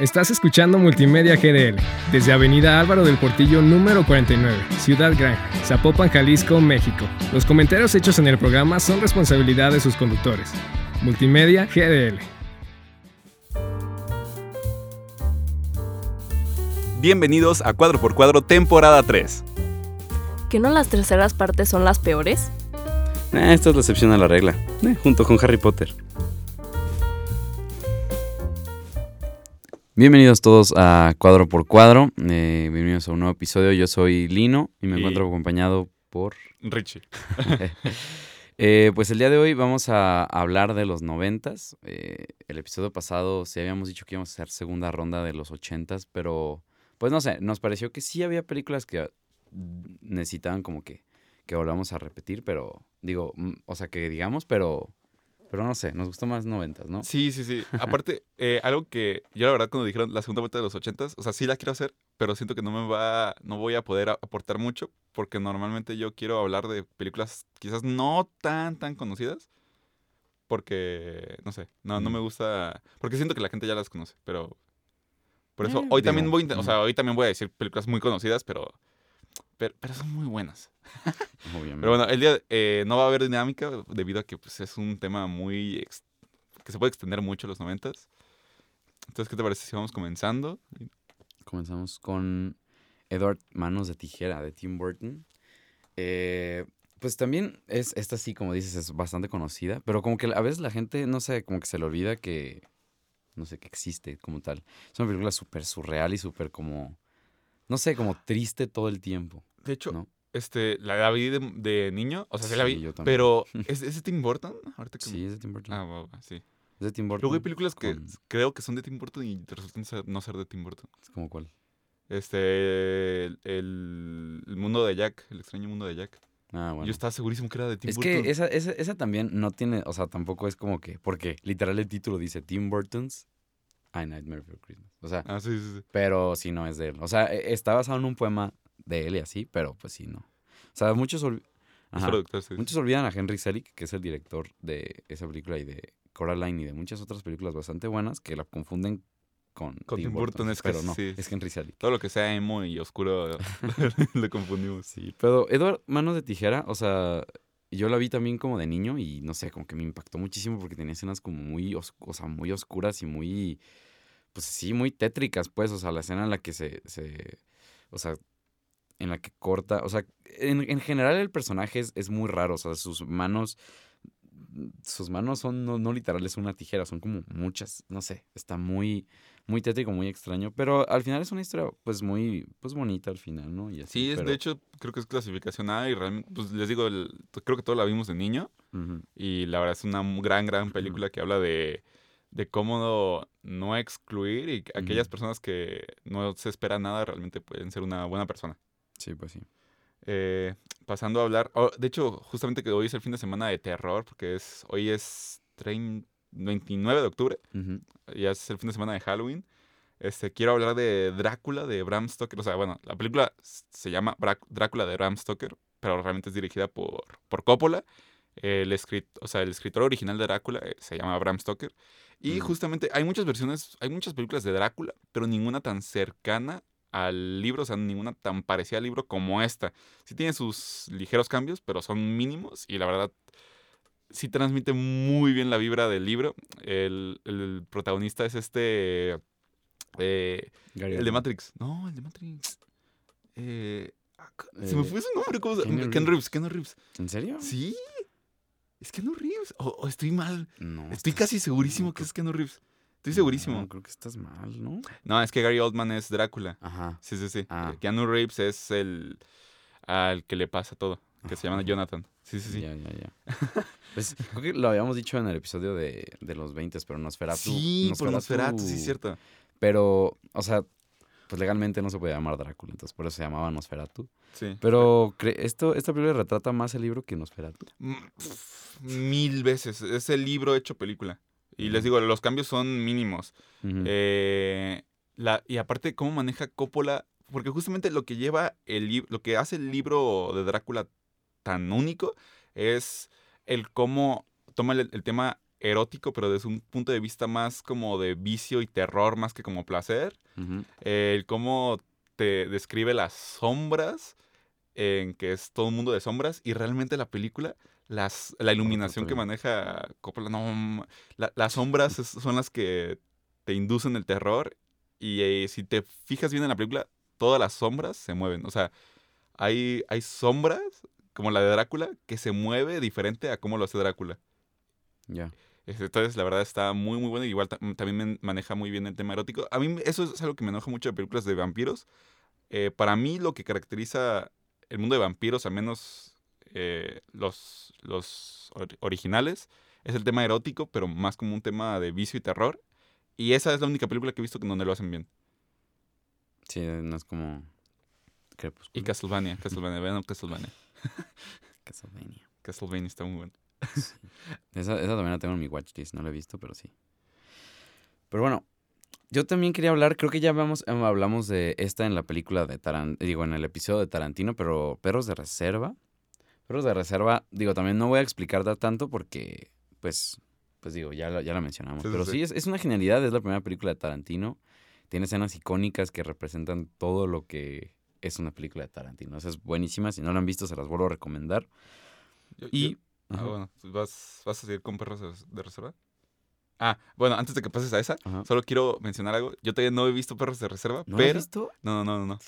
Estás escuchando Multimedia GDL desde Avenida Álvaro del Portillo número 49, Ciudad Gran, Zapopan, Jalisco, México. Los comentarios hechos en el programa son responsabilidad de sus conductores. Multimedia GDL. Bienvenidos a Cuadro por Cuadro, temporada 3. ¿Que no las terceras partes son las peores? Eh, esta es la excepción a la regla, eh, junto con Harry Potter. Bienvenidos todos a Cuadro por Cuadro. eh, bienvenidos a un nuevo episodio. Yo soy Lino y me Y- encuentro acompañado por. Richie. Eh, pues el día de hoy vamos a hablar de los noventas. Eh, el episodio pasado sí habíamos dicho que íbamos a hacer segunda ronda de los ochentas, pero pues no sé, nos pareció que sí había películas que necesitaban como que, que volvamos a repetir, pero digo, mm, o sea, que digamos, pero, pero no sé, nos gustó más noventas, ¿no? Sí, sí, sí. Aparte, eh, algo que yo la verdad cuando dijeron la segunda vuelta de los ochentas, o sea, sí la quiero hacer, pero siento que no me va, no voy a poder aportar mucho, porque normalmente yo quiero hablar de películas quizás no tan, tan conocidas, porque, no sé, no, no Mm. me gusta, porque siento que la gente ya las conoce, pero... Por eso, Eh, hoy también voy, o mm. sea, hoy también voy a decir películas muy conocidas, pero, pero, pero son muy buenas. Obviamente. Pero bueno, el día eh, no va a haber dinámica debido a que pues, es un tema muy... que se puede extender mucho los noventas. Entonces, ¿qué te parece si vamos comenzando? Comenzamos con Edward Manos de Tijera de Tim Burton. Eh, pues también es, esta sí, como dices, es bastante conocida, pero como que a veces la gente, no sé, como que se le olvida que, no sé, que existe como tal. Es una película súper surreal y súper como, no sé, como triste todo el tiempo. De hecho, ¿no? este, la vi de, de niño, o sea, sí, la vi, yo también. pero ¿es, ¿es de Tim Burton? Ahorita que Sí, es de Tim Burton. Ah, va, sí. es de Tim Burton. Luego hay películas que con- creo que son de Tim Burton y resultan ser- no ser de Tim Burton. Es como cuál. Este, el, el- mundo de Jack, el extraño mundo de Jack. Ah, bueno. Yo estaba segurísimo que era de Tim Es Burton. que esa, esa, esa también no tiene, o sea, tampoco es como que, porque literal el título dice Tim Burton's I Nightmare Before Christmas. O sea, Ah, sí, sí, sí. pero sí no es de él. O sea, e- está basado en un poema de él y así, pero pues sí, no. O sea, muchos, Ajá. muchos olvidan a Henry Selick, que es el director de esa película y de Coraline y de muchas otras películas bastante buenas que la confunden con, Con Tim Burton, es que pero no, sí. es Henry Selick. Todo lo que sea emo y oscuro le confundimos. Sí, pero Edward Manos de Tijera, o sea, yo la vi también como de niño y no sé, como que me impactó muchísimo porque tenía escenas como muy, o sea, muy oscuras y muy, pues sí, muy tétricas, pues, o sea, la escena en la que se, se o sea, en la que corta, o sea, en, en general el personaje es, es muy raro, o sea, sus manos, sus manos son no, no literales una tijera, son como muchas, no sé, está muy, muy tétrico, muy extraño, pero al final es una historia, pues, muy, pues, bonita al final, ¿no? Y así, Sí, es, pero- de hecho, creo que es clasificación A y realmente, pues les digo, el- creo que todos la vimos de niño y la verdad es una gran, gran película que habla de, de cómo no, no excluir y que aquellas personas que no se espera nada realmente pueden ser una buena persona. Sí, pues sí. Eh, pasando a hablar, oh, de hecho, justamente que hoy es el fin de semana de terror porque es hoy es 30 29 de octubre, ya es el fin de semana de Halloween. Este, quiero hablar de Drácula de Bram Stoker. O sea, bueno, la película se llama Drácula de Bram Stoker, pero realmente es dirigida por, por Coppola. El, escrit, o sea, el escritor original de Drácula eh, se llama Bram Stoker. Y justamente hay muchas versiones, hay muchas películas de Drácula, pero ninguna tan cercana al libro, o sea, ninguna tan parecida al libro como esta. Sí tiene sus ligeros cambios, pero son mínimos y la verdad sí transmite muy bien la vibra del libro. El, el protagonista es este... eh, el de. Matrix. No, el de Matrix. Eh, ah, se me Eh, fue su nombre. ¿Cómo se Keanu Ken Reeves. Ken Reeves. ¿En serio? Sí. Es Ken Reeves. O, o estoy mal. No. Estoy casi segurísimo no, que es Ken Reeves. Estoy segurísimo. No, creo que estás mal, ¿no? No, es que Gary Oldman es Drácula. Ajá. Sí, sí, sí. Ah. Eh, Keanu Reeves es el al que le pasa todo. Que se llama Ajá. Jonathan. Sí, sí, sí. Ya, ya, ya. Pues, creo que lo habíamos dicho en el episodio de, de los 20, pero Nosferatu. Sí, por Nosferatu, sí, cierto. Pero, o sea, pues legalmente no se podía llamar Drácula, entonces por eso se llamaba Nosferatu. Sí. Pero esto, esta película retrata más el libro que Nosferatu. Mm, Mil veces. Es el libro hecho película. Y les digo, los cambios son mínimos. Eh, la, y aparte, cómo maneja Coppola. Porque justamente lo que lleva el libro, lo que hace el libro de Drácula tan único es el cómo toma el, el tema erótico, pero desde un punto de vista más como de vicio y terror, más que como placer. El cómo te describe las sombras, en que es todo un mundo de sombras, y realmente la película, las, la iluminación que maneja Coppola, no, la- las sombras es- son las que te inducen el terror, y eh, si te fijas bien en la película, todas las sombras se mueven, o sea, hay, hay sombras, como la de Drácula, que se mueve diferente a cómo lo hace Drácula. Ya. Entonces, la verdad está muy, muy bueno. Igual ta- también maneja muy bien el tema erótico. A mí eso es algo que me enoja mucho de películas de vampiros. Eh, para mí lo que caracteriza el mundo de vampiros, al menos eh, los, los or- originales, es el tema erótico, pero más como un tema de vicio y terror. Y esa es la única película que he visto que donde lo hacen bien. Sí, no es como. Y Crepúsculo. Castlevania, Castlevania, vean Castlevania. Castlevania. Castlevania está muy bueno. Esa, esa también la tengo en mi watchlist, no la he visto, pero sí. Pero bueno, yo también quería hablar, creo que ya hablamos, em, hablamos de esta en la película de Tarantino, digo, en el episodio de Tarantino, pero Perros de Reserva. Perros de Reserva, digo, también no voy a explicarla tanto porque, pues, pues digo, ya la, ya la mencionamos. Sí, pero sí. sí, es, es una genialidad, es la primera película de Tarantino. Tiene escenas icónicas que representan todo lo que es una película de Tarantino. Esa es buenísima, si no la han visto se las vuelvo a recomendar. Yo- Y... yo- ah, bueno, ¿vas, ¿vas a seguir con perros de, reserva? Ah, bueno, antes de que pases a esa, Ajá. Solo quiero mencionar algo. Yo todavía no he visto Perros de Reserva, ¿No la has pero... visto? No, no, no, no.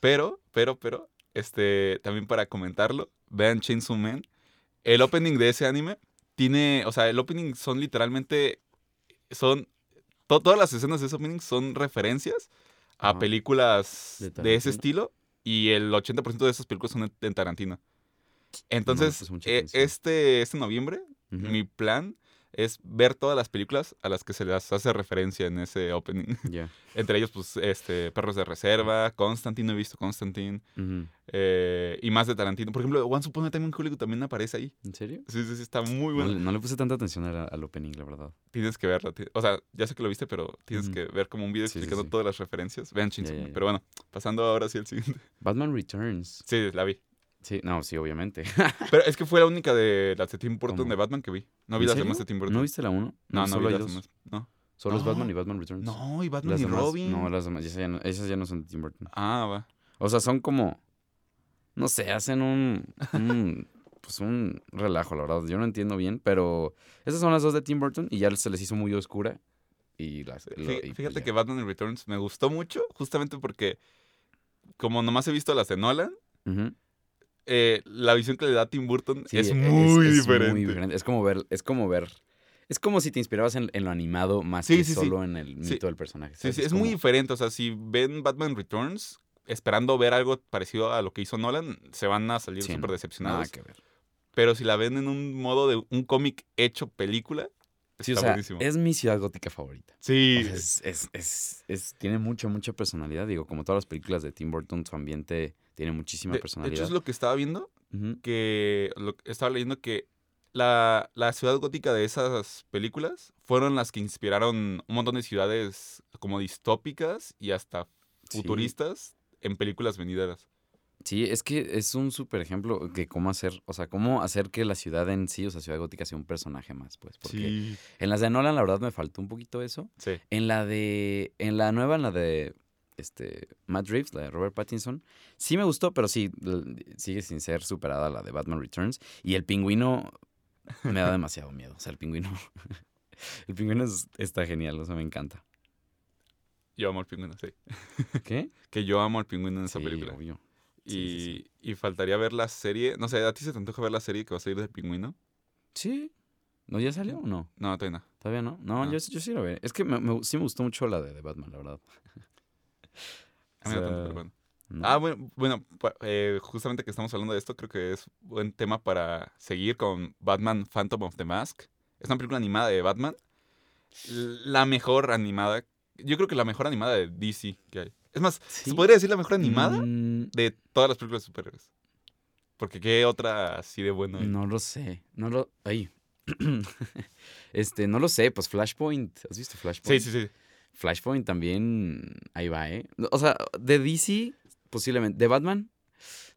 Pero, pero, pero, este, también para comentarlo, vean Chainsaw Man. El opening de ese anime tiene, o sea, el opening son literalmente, son, to- todas las escenas de ese opening son referencias a películas ¿De de, ese estilo y el 80% de esas películas son en, Tarantino. Entonces, mucha eh, este, este noviembre, mi plan es ver todas las películas a las que se les hace referencia en ese opening. Ya. Entre ellos, pues, este, Perros de Reserva, Constantine, no he visto Constantine, eh, y más de Tarantino. Por ejemplo, Once Upon a Time in Hollywood también aparece ahí. ¿En serio? Sí, sí, sí, está muy No, bueno. no le puse tanta atención al opening, la verdad. Tienes que verlo. O sea, ya sé que lo viste, pero tienes que ver como un video Sí, explicando sí. todas las referencias. Vean ya. Pero bueno, pasando ahora sí al siguiente. Batman Returns. Sí, la vi. Sí, no, sí, obviamente. Pero es que fue la única de las de Tim Burton ¿Cómo? de Batman que vi. No vi ¿En las demás de Tim Burton. ¿No viste la 1? No, no solo vi las demás. No. Solo es No. Batman y Batman Returns. No, y Batman Las y demás- Robin. No, las demás, esas ya no, esas ya no son de Tim Burton. Ah, va. O sea, son como. No sé, hacen un. un pues un relajo, la verdad. Yo no entiendo bien, pero. Esas son las dos de Tim Burton y ya se les hizo muy oscura. Y las. lo- y pues Fíjate ya. que Batman Returns me gustó mucho, justamente porque, como nomás he visto las de Nolan, Ujú. Eh, la visión que le da Tim Burton Sí, es, muy es diferente. muy diferente. Es como ver. Es como ver. Es como si te inspirabas en, en lo animado más Sí, que sí, sí. solo en el mito del personaje. Sí, ¿sabes? sí, es, muy diferente. O sea, si ven Batman Returns esperando ver algo parecido a lo que hizo Nolan, se van a salir súper no, decepcionados. Nada que ver. Pero si la ven en un modo de un cómic hecho película, Sí, está o sea, buenísimo. es mi ciudad gótica favorita. Sí, O sea, es, es, es- es- tiene mucha, mucha personalidad. Digo, como todas las películas de Tim Burton, su ambiente tiene muchísima de, de personalidad. hecho es lo que estaba viendo, que lo- estaba leyendo que la, la ciudad gótica de esas películas fueron las que inspiraron un montón de ciudades como distópicas y hasta Sí. futuristas en películas venideras. Sí, es que es un súper ejemplo de cómo hacer, o sea, cómo hacer que la ciudad en sí, o sea, Ciudad Gótica sea un personaje más, pues. Porque Sí, en las de Nolan, la verdad, me faltó un poquito eso. sí. En la de, en la nueva, en la de este, Matt Reeves, la de Robert Pattinson, sí me gustó, pero sí, sigue sin ser superada la de Batman Returns. Y el pingüino me da demasiado miedo. O sea, el pingüino, el pingüino es- está genial, o sea, me encanta. Yo amo al pingüino, sí. ¿Qué? Que yo amo al pingüino en esa Sí, película. obvio. Y, Sí, sí, y faltaría ver la serie. No sé, ¿a ti se te antoja ver la serie que va a salir del pingüino? Sí. ¿No ya salió o no? No, todavía no. ¿Todavía no? No, No. Yo, yo sí lo veré. Es que me- me- sí me gustó mucho la de, de Batman, la verdad. A mí no O tanto, sea, pero bueno. ¿no? Ah, bueno, bueno eh, justamente que estamos hablando de esto, creo que es buen tema para seguir con Batman Phantom of the Mask. Es una película animada de Batman. La mejor animada. Yo creo que la mejor animada de DC que hay. Es más, ¿Sí? ¿se podría decir la mejor animada Mm, de todas las películas de superhéroes? Porque qué otra así de buena. hay? No lo sé. No lo. Ay. este, no lo sé. Pues Flashpoint. ¿Has visto Sí, Flashpoint? sí, sí. Flashpoint también. Ahí va, ¿eh? O sea, de DC, posiblemente. De Batman.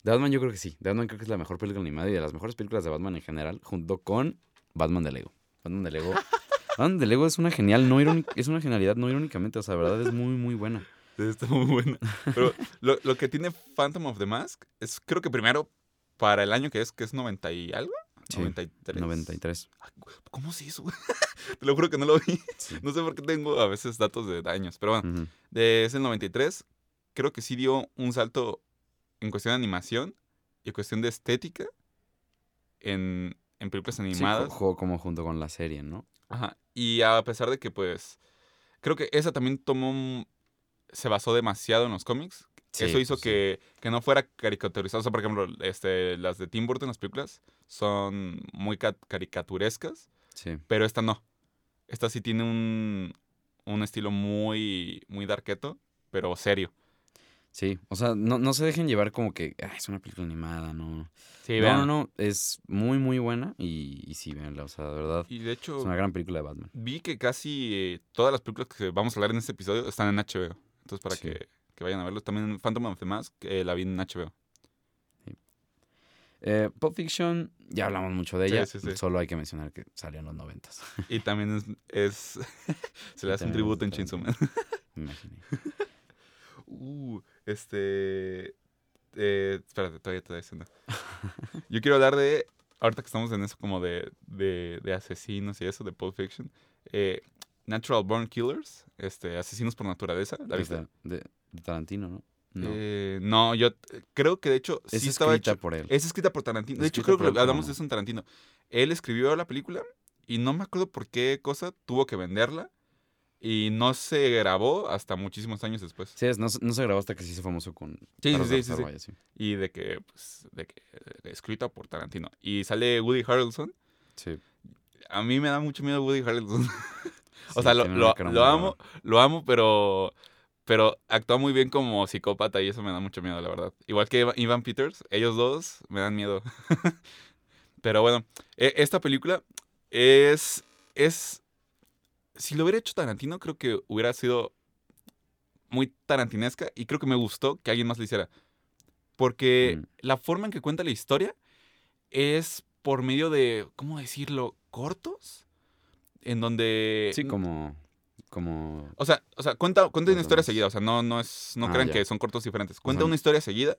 De Batman, yo creo que sí. De Batman creo que es la mejor película animada y de las mejores películas de Batman en general, junto con Batman de Lego. Batman de Lego. Batman de Lego es una genial, no irónica, es una genialidad no irónicamente, o sea, de verdad es muy, muy buena. Está muy buena. Pero lo, lo que tiene Phantom of the Mask es, creo que primero, para el año que es, que es 90 y algo. Sí, 93. 93. Ay, ¿Cómo se hizo? Te lo juro que no lo vi. Sí. No sé por qué tengo a veces datos de años. Pero bueno, Ujú. de ese 93, creo que sí dio un salto en cuestión de animación y cuestión de estética en, en películas Sí, animadas. jo- jo- como junto con la serie, ¿no? Ajá. Y a pesar de que, pues, creo que esa también tomó, un- se basó demasiado en los cómics. Sí, Eso hizo pues sí. que, que no fuera caricaturizado. O sea, por ejemplo, este, las de Tim Burton, las películas, son muy ca- caricaturescas, Sí. pero esta no. Esta sí tiene un, un estilo muy, muy darketo, pero serio. Sí, o sea, no, no se dejen llevar como que "Ah, es una película animada, no. Sí, no, no, no, es muy, muy buena y, y sí, véanla, o sea, de verdad, Y de es hecho, una gran película de Batman. vi que casi eh, todas las películas que vamos a hablar en este episodio están en HBO. Entonces, para Sí. que, que vayan a verlo. También Phantom of the Mask, que la vi en HBO. Eh, Pulp Fiction, ya hablamos mucho de Sí, ella, sí, sí. solo hay que mencionar que salió en los noventas, Y también es, es- se le hace un tributo en Chainsaw. Man. imaginé. Uh, este. Eh, espérate, todavía te estoy diciendo. Yo quiero hablar de. Ahorita que estamos en eso como de, de, de asesinos y eso, de Pulp Fiction. eh, Natural Born Killers, este, asesinos por naturaleza. ¿La viste? de, de- Tarantino, ¿no? No, Eh, no, yo eh, creo que de hecho es sí estaba escrita hecho. por él. Es escrita por Tarantino. De hecho, creo que hablamos de eso en Tarantino. Él escribió la película y no me acuerdo por qué cosa tuvo que venderla. Y no se grabó hasta muchísimos años después. Sí, es, no, se- no se grabó hasta que se hizo famoso con Sí, Carlos sí, sí, sí, sí. Y de que, pues, de que eh, escrita por Tarantino. Y sale Woody Harrelson. Sí. A mí me da mucho miedo Woody Harrelson. o sea, lo, lo- lo amo, lo amo, pero pero actúa muy bien como psicópata y eso me da mucho miedo, la verdad. Igual que Ivan Peters, ellos dos me dan miedo. pero bueno, e- esta película es es si lo hubiera hecho Tarantino, creo que hubiera sido muy tarantinesca y creo que me gustó que alguien más lo hiciera. Porque Mm. la forma en que cuenta la historia es por medio de, ¿cómo decirlo? ¿Cortos? En donde... Sí, como. Como. O sea, o sea cuenta, cuenta una historia seguida. O sea, no, no, es, no Ah, crean ya. que son cortos diferentes. Cuenta una historia seguida,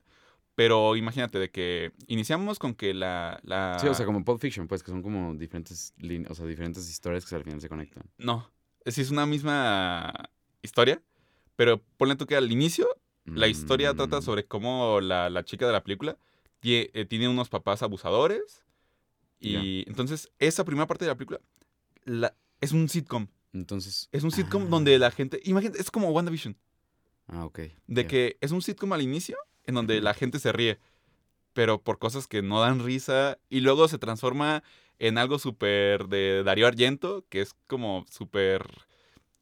pero imagínate de que iniciamos con que la... la... Sí, o sea, como Pulp Fiction, pues, que son como diferentes líneas, o sea, diferentes historias que al final se conectan. No, es, es una misma historia, pero ponle tú que al inicio la historia trata Mm, sobre cómo la, la chica de la película tie- eh, tiene unos papás abusadores. Y entonces, esa primera parte de la película la- es un sitcom. Entonces. Es un sitcom ah, donde la gente. Imagínate, es como WandaVision. Ah, ok. De que es un sitcom al inicio en donde la gente se ríe. Pero por cosas que no dan risa. Y luego se transforma en algo súper de Darío Argento, que es como súper.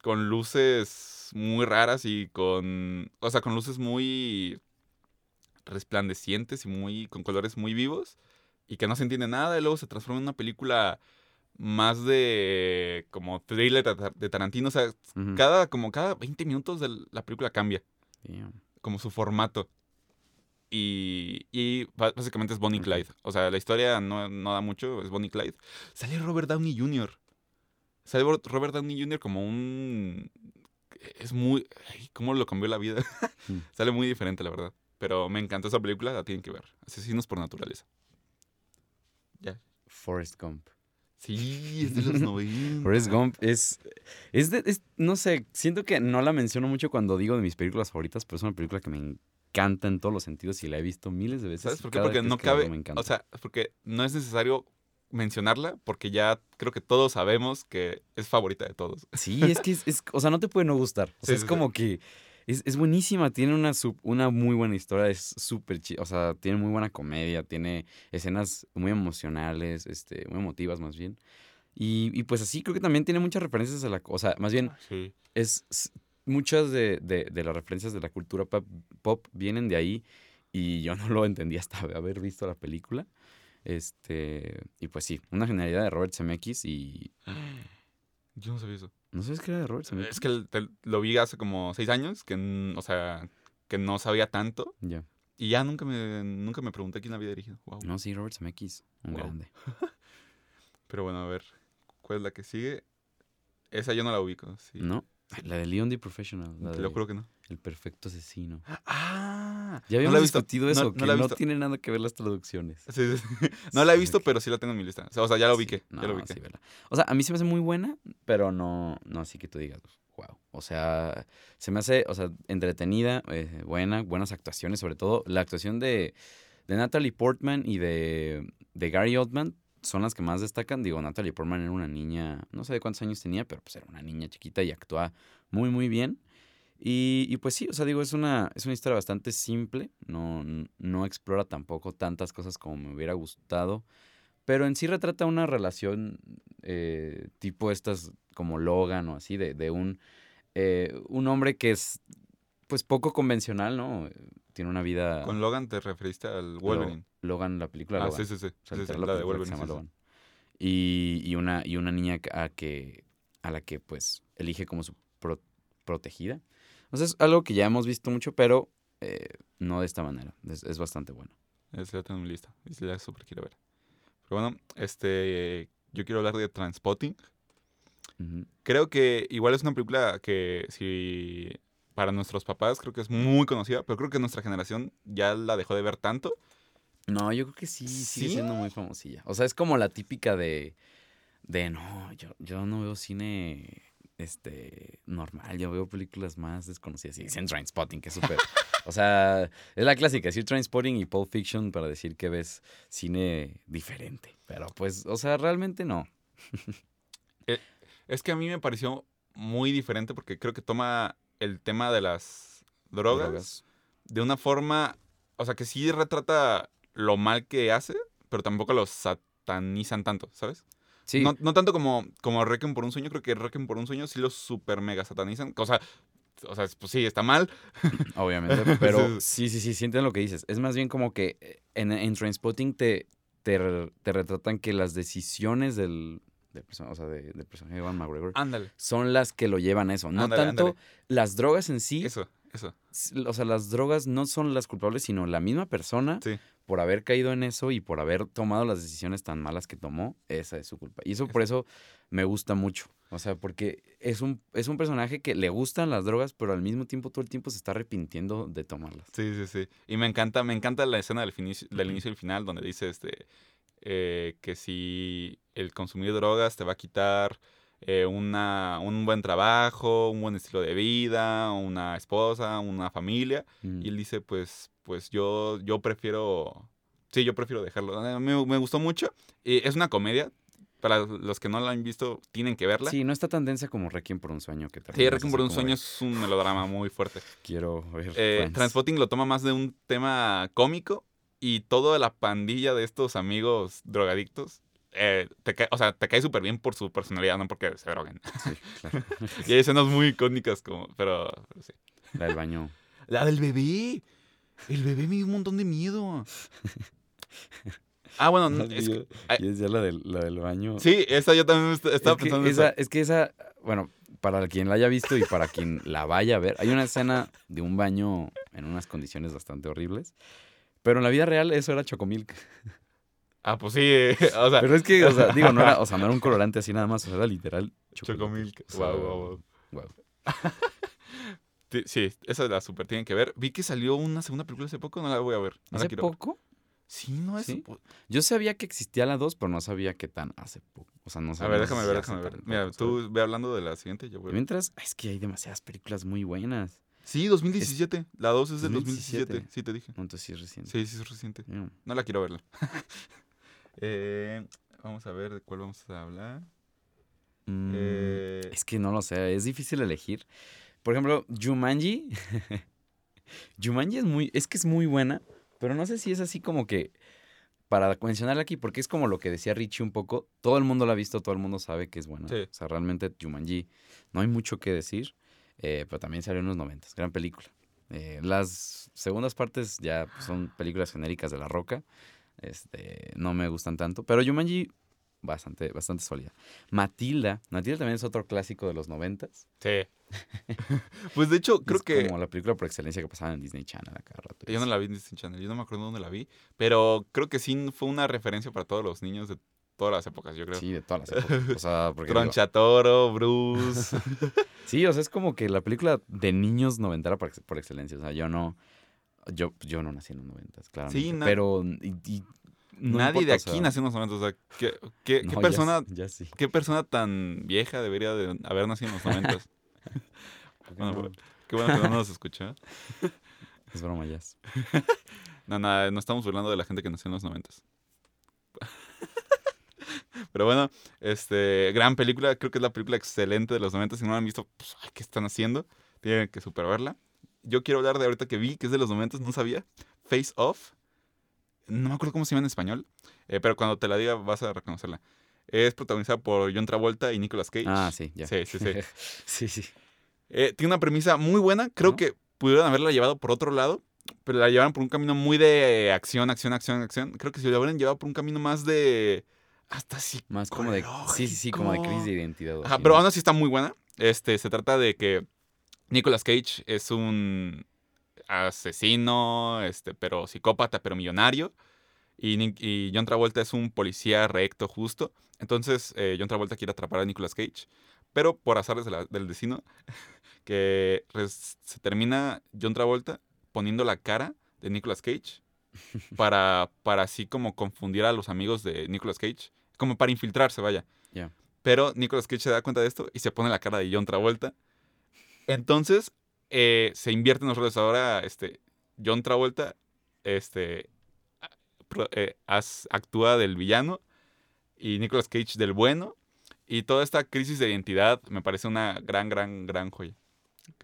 con luces muy raras y con. O sea, con luces muy resplandecientes y muy. con colores muy vivos. Y que no se entiende nada. Y luego se transforma en una película más de. como thriller de Tar- de Tarantino. O sea, cada, como cada 20 minutos de la película cambia Damn. como su formato. Y, y básicamente es Bonnie Ok. Clyde. O sea, la historia no, no da mucho, es Bonnie Clyde. Sale Robert Downey Jr. Sale Ro- Robert Downey Jr. como un... Es muy... ay, ¿Cómo lo cambió la vida? Mm. Sale muy diferente, la verdad. Pero me encantó esa película, la tienen que ver. Asesinos por naturaleza. Forrest Gump. Sí, es de los 90. Forrest Gump es, es, de- es- no sé, siento que no la menciono mucho cuando digo de mis películas favoritas, pero es una película que me encanta en todos los sentidos y la he visto miles de veces. ¿Sabes por qué? Porque no cabe... me. O sea, porque no es necesario mencionarla porque ya creo que todos sabemos que es favorita de todos. Sí, es que es, es- o sea, no te puede no gustar. O sea, Sí, es sí, sí. como que es, es buenísima, tiene una, sub- una muy buena historia, es súper chida, o sea, tiene muy buena comedia, tiene escenas muy emocionales, este, muy emotivas más bien. Y, y pues así creo que también tiene muchas referencias a la, o sea, más bien Sí. es muchas de, de- de las referencias de la cultura pop, pop vienen de ahí y yo no lo entendí hasta haber visto la película. Este, y pues sí, una genialidad de Robert Zemeckis y Yo no sabía eso. No sabes qué era de Robert Zemeckis. Es que el- te- lo vi hace como seis años, que, o sea, que no sabía tanto. Ya. Y ya nunca me, nunca me pregunté quién la había dirigido. Wow. No, sí, Robert Zemeckis, un Wow. grande. Pero bueno, a ver. ¿Cuál es la que sigue? Esa yo no la ubico. Sí. ¿No? La de Leon the Professional. La Te de lo juro que no. El perfecto asesino. Ah, Ya no habíamos la he visto. discutido No- eso, no que la he no visto. tiene nada que ver las traducciones. Sí, sí, sí. No la he visto, pero sí la tengo en mi lista. O sea, ya la ubiqué. No, ya la ubiqué. O sea, a mí se me hace muy buena, pero no, no así que tú digas, wow. O sea, se me hace, o sea, entretenida, eh, buena, buenas actuaciones, sobre todo la actuación de, de Natalie Portman y de, de Gary Oldman son las que más destacan. Digo, Natalie Portman era una niña, no sé de cuántos años tenía, pero pues era una niña chiquita y actúa muy, muy bien. Y, y pues sí, o sea, digo, es una, es una historia bastante simple, no, no explora tampoco tantas cosas como me hubiera gustado, pero en sí retrata una relación eh, tipo estas como Logan o así, de, de un, eh, un hombre que es pues poco convencional, ¿no? Tiene una vida... Con Logan te referiste al Wolverine. Logan, la película ah, Logan. sí, sí, sí. O sea, Sí, sí, literal, la de Wolverine. se llama sí. Logan. Y, y una, y una niña a que, a la que pues elige como su pro- protegida. Entonces es algo que ya hemos visto mucho, pero eh, no de esta manera. Es, es bastante bueno. Esa la tengo en mi lista. Y sí la súper quiero ver. Pero bueno, este. Yo quiero hablar de Transpotting. Creo que igual es una película que si para nuestros papás creo que es muy conocida, pero creo que nuestra generación ya la dejó de ver tanto. No, yo creo que sí, sigue ¿Sí? siendo muy famosilla. O sea, es como la típica de, de no, yo, yo no veo cine este normal, yo veo películas más desconocidas. Y dicen Trainspotting, que es súper. o sea, es la clásica, decir Trainspotting y Pulp Fiction para decir que ves cine diferente. Pero pues, o sea, realmente no. Es que a mí me pareció muy diferente porque creo que toma el tema de las drogas, Drogas. de una forma, o sea, que sí retrata lo mal que hace, pero tampoco lo satanizan tanto, ¿sabes? Sí, No, no tanto como, como Requiem por un sueño, creo que Requiem por un sueño sí lo super mega satanizan. O sea, o sea, pues sí, está mal. obviamente. Pero Sí. sí, sí, sienten lo que dices. Es más bien como que eh, en, en Trainspotting te, te, te retratan que las decisiones del, del o sea, de- del personaje de Ewan McGregor Ándale. son las que lo llevan a eso. No Ándale, tanto ándale. las drogas en sí. Eso, eso. O sea, las drogas no son las culpables, sino la misma persona Sí. por haber caído en eso y por haber tomado las decisiones tan malas que tomó. Esa es su culpa. Y eso por eso me gusta mucho. O sea, porque es un, es un personaje que le gustan las drogas, pero al mismo tiempo todo el tiempo se está arrepintiendo de tomarlas. Sí, sí, sí. Y me encanta, me encanta la escena del, finici- del inicio y el final donde dice este eh, que si el consumir drogas te va a quitar eh, una, un buen trabajo, un buen estilo de vida, una esposa, una familia. Mm. Y él dice, pues, pues yo, yo prefiero. Sí, yo prefiero dejarlo. Eh, Me, me gustó mucho. Y es una comedia. Para los que no la han visto, tienen que verla. Sí, no está tan densa como Requiem por un sueño. Que Sí, Requiem por un sueño es un melodrama muy fuerte. Quiero ver. Eh, Friends". Transpotting lo toma más de un tema cómico y toda la pandilla de estos amigos drogadictos, eh, te cae, o sea, te cae súper bien por su personalidad, no porque se droguen. Sí, claro. y hay escenas muy icónicas, como, pero sí. La del baño. La del bebé. El bebé me dio un montón de miedo. Ah, bueno, no, es que- ay- y decía la del, la del baño. sí, esa yo también est- estaba es que pensando esa. es que esa, bueno, para quien la haya visto y para quien la vaya a ver, hay una escena de un baño en unas condiciones bastante horribles. Pero en la vida real eso era chocomilk. Ah, pues sí, eh, o sea, Pero es que, o sea, digo, no era, o sea, no era un colorante así nada más, o sea, era literal Chocomilk. O sea, Wow, wow, wow. wow. Sí, esa la super tienen que ver. Vi que salió una segunda película hace poco, no la voy a ver. No la ¿Hace ver. poco? Sí, no es. ¿Sí? Yo sabía que existía la 2, pero no sabía qué tan hace poco. O sea, no A sabía. ver, no sé déjame ver, déjame ver. Mira, tú ve hablando de la siguiente, yo voy. Y Mientras, es que hay demasiadas películas muy buenas. Sí, 2017. La 2 es del 2017. 2017. Sí, te dije. Entonces sí es reciente. Sí, sí, es reciente. Mm. No la quiero verla. Eh, vamos a ver de cuál vamos a hablar. Mm, Eh, Es que no lo sé, es difícil elegir. Por ejemplo, Jumanji. Jumanji es muy, es que es muy buena, pero no sé si es así como que para mencionarla aquí, porque es como lo que decía Richie un poco. Todo el mundo la ha visto, todo el mundo sabe que es buena. Sí. O sea, realmente Jumanji no hay mucho que decir, eh, pero también salió en los 90, gran película. Eh, las segundas partes ya son películas genéricas de La Roca. Este, no me gustan tanto, pero Jumanji bastante, bastante sólida. Matilda, Matilda también es otro clásico de los noventas. sí. pues de hecho, creo es que. como la película por excelencia que pasaba en Disney Channel a cada rato. Yo no la vi en Disney Channel, yo no me acuerdo dónde la vi, pero creo que sí fue una referencia para todos los niños de todas las épocas, yo creo. Sí, de todas las épocas. O sea, porque. digo, Tronchatoro, Bruce. sí, o sea, es como que la película de niños noventera por, ex- por excelencia. O sea, yo no. Yo, yo no nací en los noventas, claramente. na- Pero. y- y no Nadie de o aquí sea, nació en los momentos. O sea, ¿qué, qué, no, persona, Ya, sí. ¿qué persona tan vieja debería de haber nacido en los momentos? Bueno, No, Qué bueno que no nos escucha. Es broma, ya. No, nada, no estamos burlando de la gente que nació en los noventas. Pero bueno, este, gran película, creo que es la película excelente de los 90. Si no la han visto, pues, ay, ¿qué están haciendo? Tienen que super verla. Yo quiero hablar de ahorita que vi, que es de los 90, no sabía. Face Off. No me acuerdo cómo se llama en español, eh, pero cuando te la diga vas a reconocerla. Es protagonizada por John Travolta y Nicolas Cage. Ah, sí, ya. Sí, sí, sí. sí, sí. Eh, tiene una premisa muy buena. Creo ¿No? que pudieron haberla llevado por otro lado, pero la llevaron por un camino muy de acción, acción, acción, acción. Creo que si la hubieran llevado por un camino más de. Hasta así. Más como de. Sí, sí, sí, como de crisis de identidad. Ajá, pero aún así está muy buena. Este, se trata de que Nicolas Cage es un asesino, este, pero psicópata, pero millonario. Y, John Travolta es un policía recto, justo. Entonces, eh, John Travolta quiere atrapar a Nicolas Cage. Pero por azares de del destino, que se termina John Travolta poniendo la cara de Nicolas Cage para, para así como confundir a los amigos de Nicolas Cage. Como para infiltrarse, vaya. Ya. Pero Nicolas Cage se da cuenta de esto y se pone la cara de John Travolta. Entonces, eh, se invierten los roles. Ahora, este, John Travolta, este, eh, as- actúa del villano y Nicolas Cage del bueno. Y toda esta crisis de identidad me parece una gran, gran, gran joya.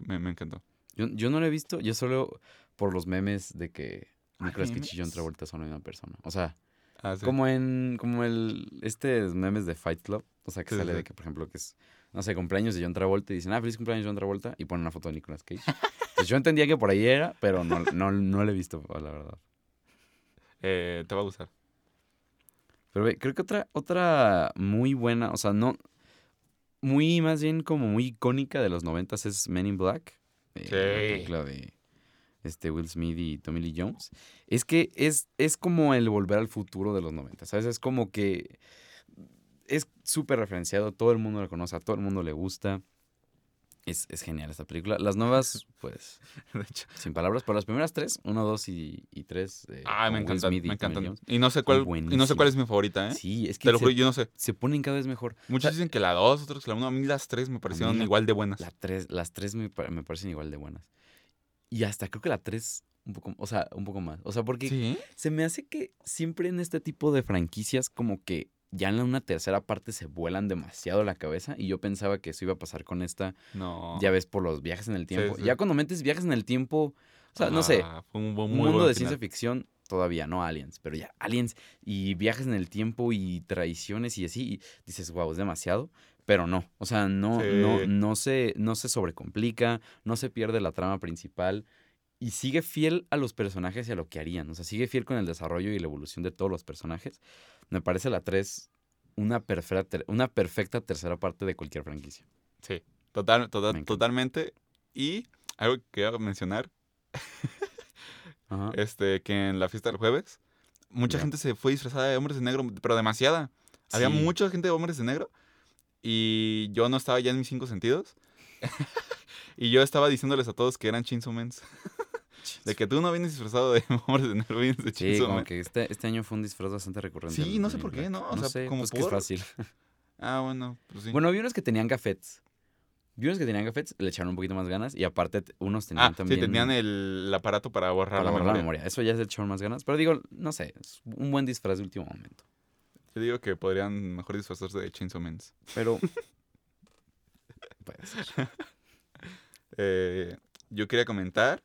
Me, me encantó. Yo, yo no lo he visto, yo solo por los memes de que Ah, Nicolas Cage y John. Travolta son la misma persona. O sea, Ah, sí. como en como el este memes de Fight Club, o sea, que Sí, sale sí. de que por ejemplo que es no sé, cumpleaños de John Travolta y dicen, "Ah, feliz cumpleaños John Travolta" y ponen una foto de Nicolas Cage. Pues yo entendía que por ahí era, pero no no no lo he visto, la verdad. Eh, te va a gustar. Pero ve, creo que otra otra muy buena, o sea, no muy más bien como muy icónica de los noventas es Men in Black. eh, Sí. La de este Will Smith y Tommy Lee Jones. Es que es, es como el volver al futuro de los 90, ¿sabes? Es como que es súper referenciado, todo el mundo lo conoce, a todo el mundo le gusta. Es, es genial esta película. Las nuevas, pues, De hecho. sin palabras, pero las primeras tres, uno, dos y, y tres. eh, Ah, me encantan, Smith me encantan. Y no sé cuál, y no sé cuál es mi favorita, ¿eh? Sí, es que Te lo se, juro, yo no sé. se ponen cada vez mejor. Muchos dicen que la 2, otros que la 1. A mí las 3 me parecieron la- igual de buenas. La tres, las tres me, me parecen igual de buenas. Y hasta creo que la tres, un poco, o sea, un poco más. O sea, porque Sí. se me hace que siempre en este tipo de franquicias como que ya en una tercera parte se vuelan demasiado la cabeza y yo pensaba que eso iba a pasar con esta, No. ya ves, por los viajes en el tiempo. sí. Ya cuando metes viajes en el tiempo, o sea, no sé, Ah, fue un, mundo de final. ciencia ficción todavía, no aliens, pero ya aliens y viajes en el tiempo y traiciones y así, y dices, wow, es demasiado. Pero no, o sea, no, no, no, se, no se sobrecomplica, no se pierde la trama principal y sigue fiel a los personajes y a lo que harían. O sea, sigue fiel con el desarrollo y la evolución de todos los personajes. Me parece la 3 una, perfecta una perfecta tercera parte de cualquier franquicia. Sí, total, total- totalmente. Y algo que quiero mencionar, Ajá. este, que en la fiesta del jueves, mucha Ya. gente se fue disfrazada de hombres de negro, pero demasiada. Había Sí. mucha gente de hombres de negro y yo no estaba ya en mis cinco sentidos. y yo estaba diciéndoles a todos que eran Chainsaw Mans. De que tú no vienes disfrazado de hombres de negro, vienes de Sí, como Man. que este, este año fue un disfraz bastante recurrente. Sí, no sé por qué. ¿no? O no sea, sé, como pues que es por- fácil. Ah, bueno, pues sí. Bueno, vi unos que tenían gafetes. Vi unos que tenían gafetes, le echaron un poquito más ganas y aparte unos tenían ah, también sí, tenían el, aparato para borrar para la borrar la memoria. Eso ya es le echaron más ganas. Pero digo, no sé, es un buen disfraz de último momento. Yo digo que podrían mejor disfrazarse de Chainsaw Mans. Pero puede ser. Eh, yo quería comentar.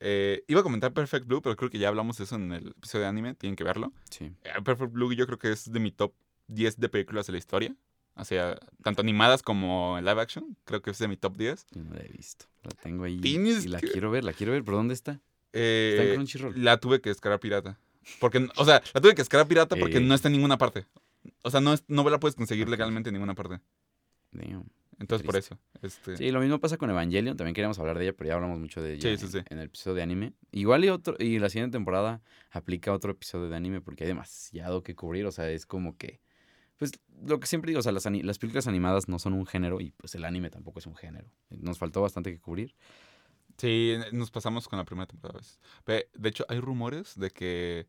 Eh, iba a comentar Perfect Blue, pero creo que ya hablamos de eso en el episodio de anime. Tienen que verlo. Sí. Eh, Perfect Blue yo creo que es de mi top 10 de películas de la historia. O sea, tanto animadas como en live action. Creo que es de mi top 10. Yo no la he visto. La tengo ahí Tienes y la que- quiero ver, la quiero ver. ¿Pero dónde está? Está Eh, en Crunchyroll. la tuve que descargar pirata. Porque, o sea, la tuve que descargar pirata porque no está en ninguna parte. O sea, no, es- no la puedes conseguir legalmente en ninguna parte. Damn. Entonces, por eso. Este, Sí, lo mismo pasa con Evangelion. También queríamos hablar de ella, pero ya hablamos mucho de ella Sí, sí, en, sí. en el episodio de anime. Igual y otro y la siguiente temporada aplica otro episodio de anime porque hay demasiado que cubrir. O sea, es como que pues lo que siempre digo, o sea, las, las películas animadas no son un género y pues el anime tampoco es un género. Nos faltó bastante que cubrir. Sí, nos pasamos con la primera temporada. a veces. Ve, De hecho, hay rumores de que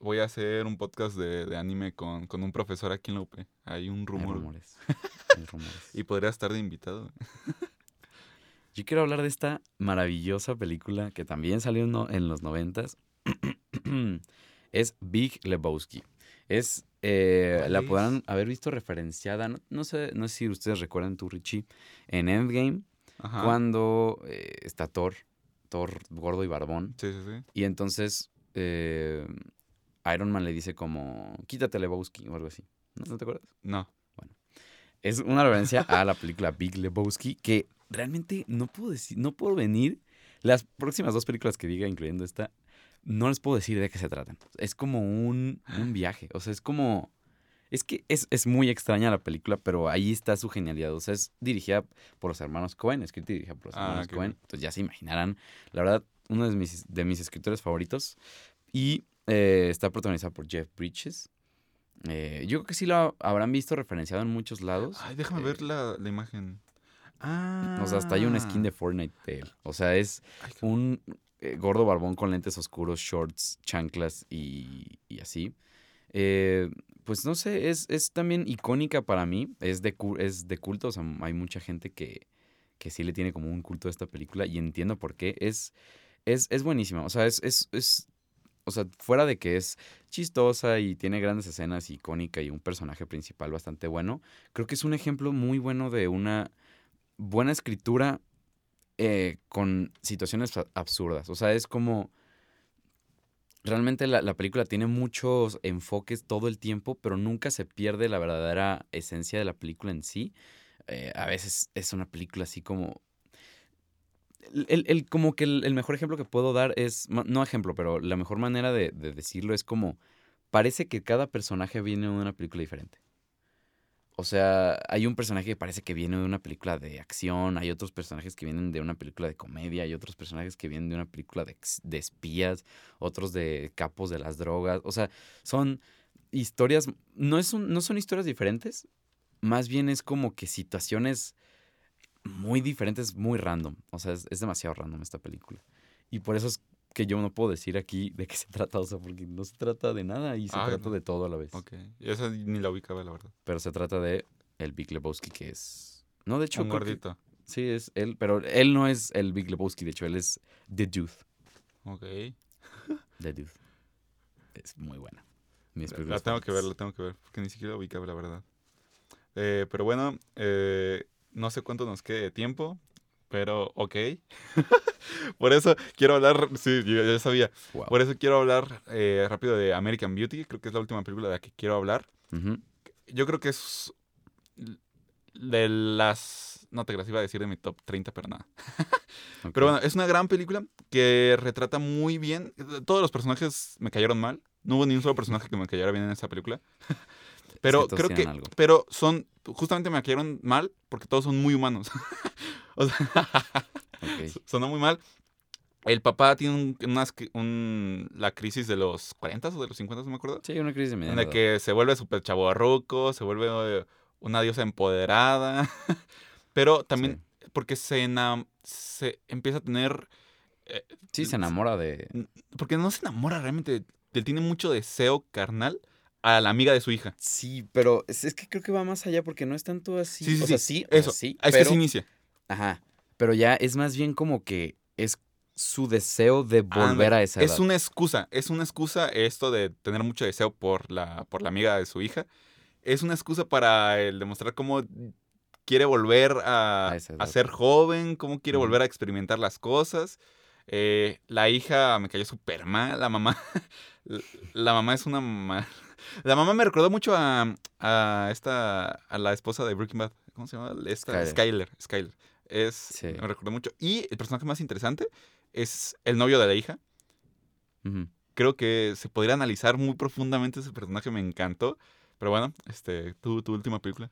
voy a hacer un podcast de, de anime con, con un profesor aquí en la UP. Hay un Hay rumor. rumores. Hay rumores. Y podría estar de invitado. Yo quiero hablar de esta maravillosa película que también salió en los noventas. es Big Lebowski. Es, eh, ¿Cuál la es? podrán haber visto referenciada, no, no sé, no sé si ustedes recuerdan tú, Richie, en Endgame, Ajá. cuando eh, está Thor, Thor gordo y barbón, Sí, sí, sí. y entonces eh, Iron Man le dice como, quítate Lebowski o algo así. ¿No, ¿No te acuerdas? No. Es una referencia a la película Big Lebowski que realmente no puedo decir, no puedo venir. Las próximas dos películas que diga, incluyendo esta, no les puedo decir de qué se tratan. Es como un, un viaje. O sea, es como. Es que es, es muy extraña la película, pero ahí está su genialidad. O sea, es dirigida por los hermanos Cohen, escrita y dirigida por los Ah, hermanos Cohen. Entonces ya se imaginarán. La verdad, uno de mis, de mis escritores favoritos. Y eh, está protagonizada por Jeff Bridges. Eh, yo creo que sí lo habrán visto referenciado en muchos lados. Ay, déjame Eh, ver la, la imagen. Ah. O sea, hasta hay un skin de Fortnite de él. O sea, es un gordo barbón con lentes oscuros, shorts, chanclas y, y así. Pues no sé, es, es también icónica para mí. Es de, es de culto. O sea, hay mucha gente que, que sí le tiene como un culto a esta película y entiendo por qué. Es, es, es buenísima. O sea, es, es, es- O sea, fuera de que es chistosa y tiene grandes escenas icónica y un personaje principal bastante bueno, creo que es un ejemplo muy bueno de una buena escritura eh, con situaciones absurdas. O sea, es como... Realmente la, la película tiene muchos enfoques todo el tiempo, pero nunca se pierde la verdadera esencia de la película en sí. Eh, a veces es una película así como... El, el- como que el, el mejor ejemplo que puedo dar es, no ejemplo, pero la mejor manera de, de decirlo es como, parece que cada personaje viene de una película diferente. O sea, hay un personaje que parece que viene de una película de acción, hay otros personajes que vienen de una película de comedia, hay otros personajes que vienen de una película de, espías, otros de capos de las drogas. O sea, son historias, no, es no son historias diferentes, más bien es como que situaciones muy diferentes, muy random. O sea, es, es demasiado random esta película. Y por eso es que yo no puedo decir aquí de qué se trata, o sea, porque no se trata de nada y se Ay, trata no. de todo a la vez. Ok. Esa ni la ubicaba, la verdad. Pero se trata de el Big Lebowski, que es... No, de hecho, Un creo que- gordito. sí, es él, pero él no es el Big Lebowski, de hecho, él es The Dude. Ok. The Dude. Es muy buena. Mis La, la tengo que ver, la tengo que ver. Porque ni siquiera la ubicaba, la verdad. Eh, pero bueno, eh, no sé cuánto nos quede de tiempo. Pero, ok. Por eso quiero hablar. Sí, yo ya sabía. Wow. Por eso quiero hablar eh, rápido de American Beauty. Creo que es la última película de la que quiero hablar. Yo creo que es de las... No te las iba a decir de mi top 30, pero nada. Ok. Pero bueno, es una gran película que retrata muy bien. Todos los personajes me cayeron mal. No hubo ni un solo personaje que me cayera bien en esa película. Pero creo que. algo. Pero son. Justamente me cayeron mal porque todos son muy humanos. o sea, Ok. sonó muy mal. El papá tiene un, unas un- la crisis de los 40 o de los 50, no me acuerdo. Sí, una crisis de En la que se vuelve súper chavorruco, se vuelve eh, una diosa empoderada. Pero también porque se, se empieza a tener. eh, Sí, se enamora de... porque no se enamora realmente. Él tiene mucho deseo carnal a la amiga de su hija. Sí, pero es, es que creo que va más allá porque no es tanto así. Sí, sí, o sea, sí, sí, o sea, Eso. sí, es pero... que se inicia. Ajá. Pero ya es más bien como que es su deseo de volver a esa edad. Es una excusa. Es una excusa esto de tener mucho deseo por la, por la amiga de su hija. Es una excusa para el demostrar cómo quiere volver a, A ser joven, cómo quiere volver a experimentar las cosas. Eh, la hija me cayó súper mal. La mamá. La mamá es una mamá. La mamá me recordó mucho a, a esta. a la esposa de Breaking Bad. ¿Cómo se llama? Esta, Skyler. Skyler. Skyler. Es, Sí. Me recordó mucho. Y el personaje más interesante es el novio de la hija. Creo que se podría analizar muy profundamente ese personaje. Me encantó. Pero bueno, este, tu, tu última película.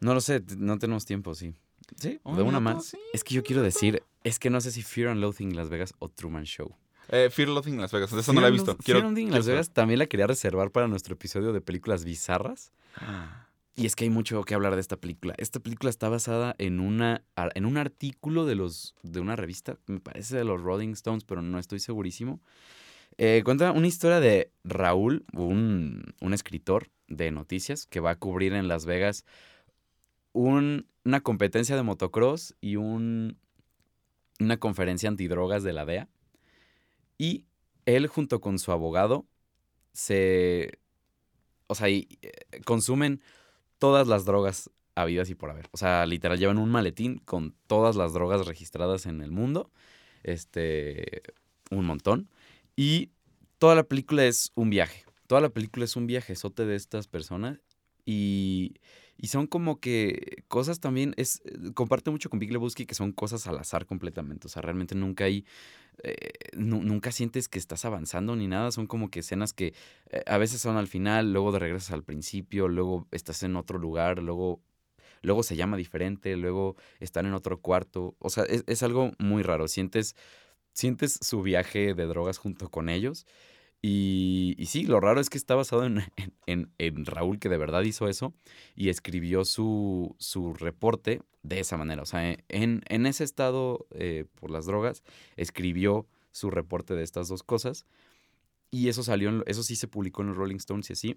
No lo sé, no tenemos tiempo, sí. Sí, Oh, de una ¿neta? más. Sí, Es que yo quiero decir, es que no sé si Fear and Loathing in Las Vegas o Truman Show. Eh, Fear Loathing Las Vegas. Esa no la he visto. Fear Quiero, Loathing en quiero Las Vegas también la quería reservar para nuestro episodio de películas bizarras. saber. Y es que hay mucho que hablar de esta película. Esta película está basada en, una, en un artículo de, los, de una revista, me parece de los Rolling Stones, pero no estoy segurísimo. Eh, cuenta una historia de Raúl, un, un escritor de noticias que va a cubrir en Las Vegas un- una competencia de motocross y un, una conferencia antidrogas de la DEA. Y él junto con su abogado se... O sea, eh, consumen todas las drogas habidas y por haber. O sea, literal, llevan un maletín con todas las drogas registradas en el mundo. Este, un montón. Y toda la película es un viaje. Toda la película es un viajezote de estas personas. Y, y son como que cosas también, es, eh, comparte mucho con Big Lebowski que son cosas al azar completamente. O sea, realmente nunca hay, eh, nu- nunca sientes que estás avanzando ni nada. Son como que escenas que eh, a veces son al final, luego de regresas al principio, luego estás en otro lugar, luego, luego se llama diferente, luego están en otro cuarto. O sea, es, es algo muy raro. Sientes, sientes su viaje de drogas junto con ellos. Y, sí, lo raro es que está basado en, Raúl, que de verdad hizo eso, y escribió su, su reporte de esa manera. O sea, en, en ese estado eh, por las drogas, escribió su reporte de estas dos cosas. Y eso salió, eso sí se publicó en los Rolling Stones y así.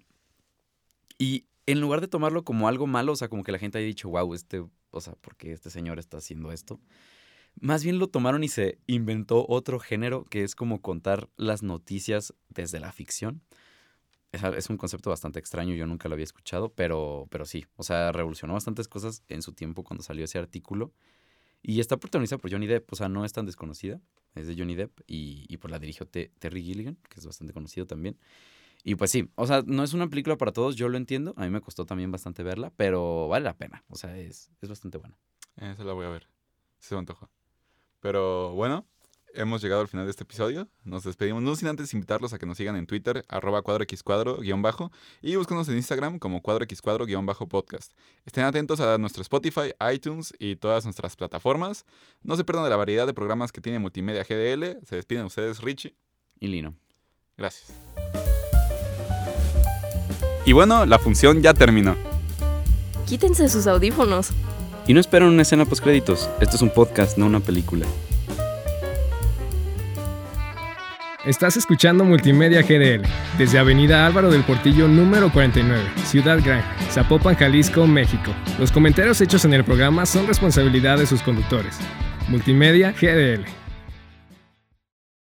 Y en lugar de tomarlo como algo malo, o sea, como que la gente haya dicho, wow, este, o sea, ¿por qué este señor está haciendo esto? Más bien lo tomaron y se inventó otro género que es como contar las noticias desde la ficción. Es, un concepto bastante extraño, yo nunca lo había escuchado, pero, pero sí, o sea, revolucionó bastantes cosas en su tiempo cuando salió ese artículo. Y está protagonizada por Johnny Depp, o sea, no es tan desconocida, es de Johnny Depp y, y pues la dirigió Te- Terry Gilligan, que es bastante conocido también. Y pues sí, o sea, no es una película para todos, yo lo entiendo, a mí me costó también bastante verla, pero vale la pena, o sea, es, es bastante buena. Esa la voy a ver. Se me antojó. Pero bueno, hemos llegado al final de este episodio. Nos despedimos, no sin antes invitarlos a que nos sigan en Twitter, arroba cuadro x cuadro guion bajo, y búscanos en Instagram como cuadro x cuadro guion bajo podcast. Estén atentos a nuestro Spotify, iTunes y todas nuestras plataformas. No se pierdan de la variedad de programas que tiene Multimedia GDL. Se despiden ustedes, Richie. Y Lino. Gracias. Y bueno, la función ya terminó. Quítense sus audífonos. Y no esperen una escena post créditos, esto es un podcast, no una película. Estás escuchando Multimedia GDL desde Avenida Álvaro del Portillo número 49, Ciudad Gran, Zapopan, Jalisco, México. Los comentarios hechos en el programa son responsabilidad de sus conductores. Multimedia GDL.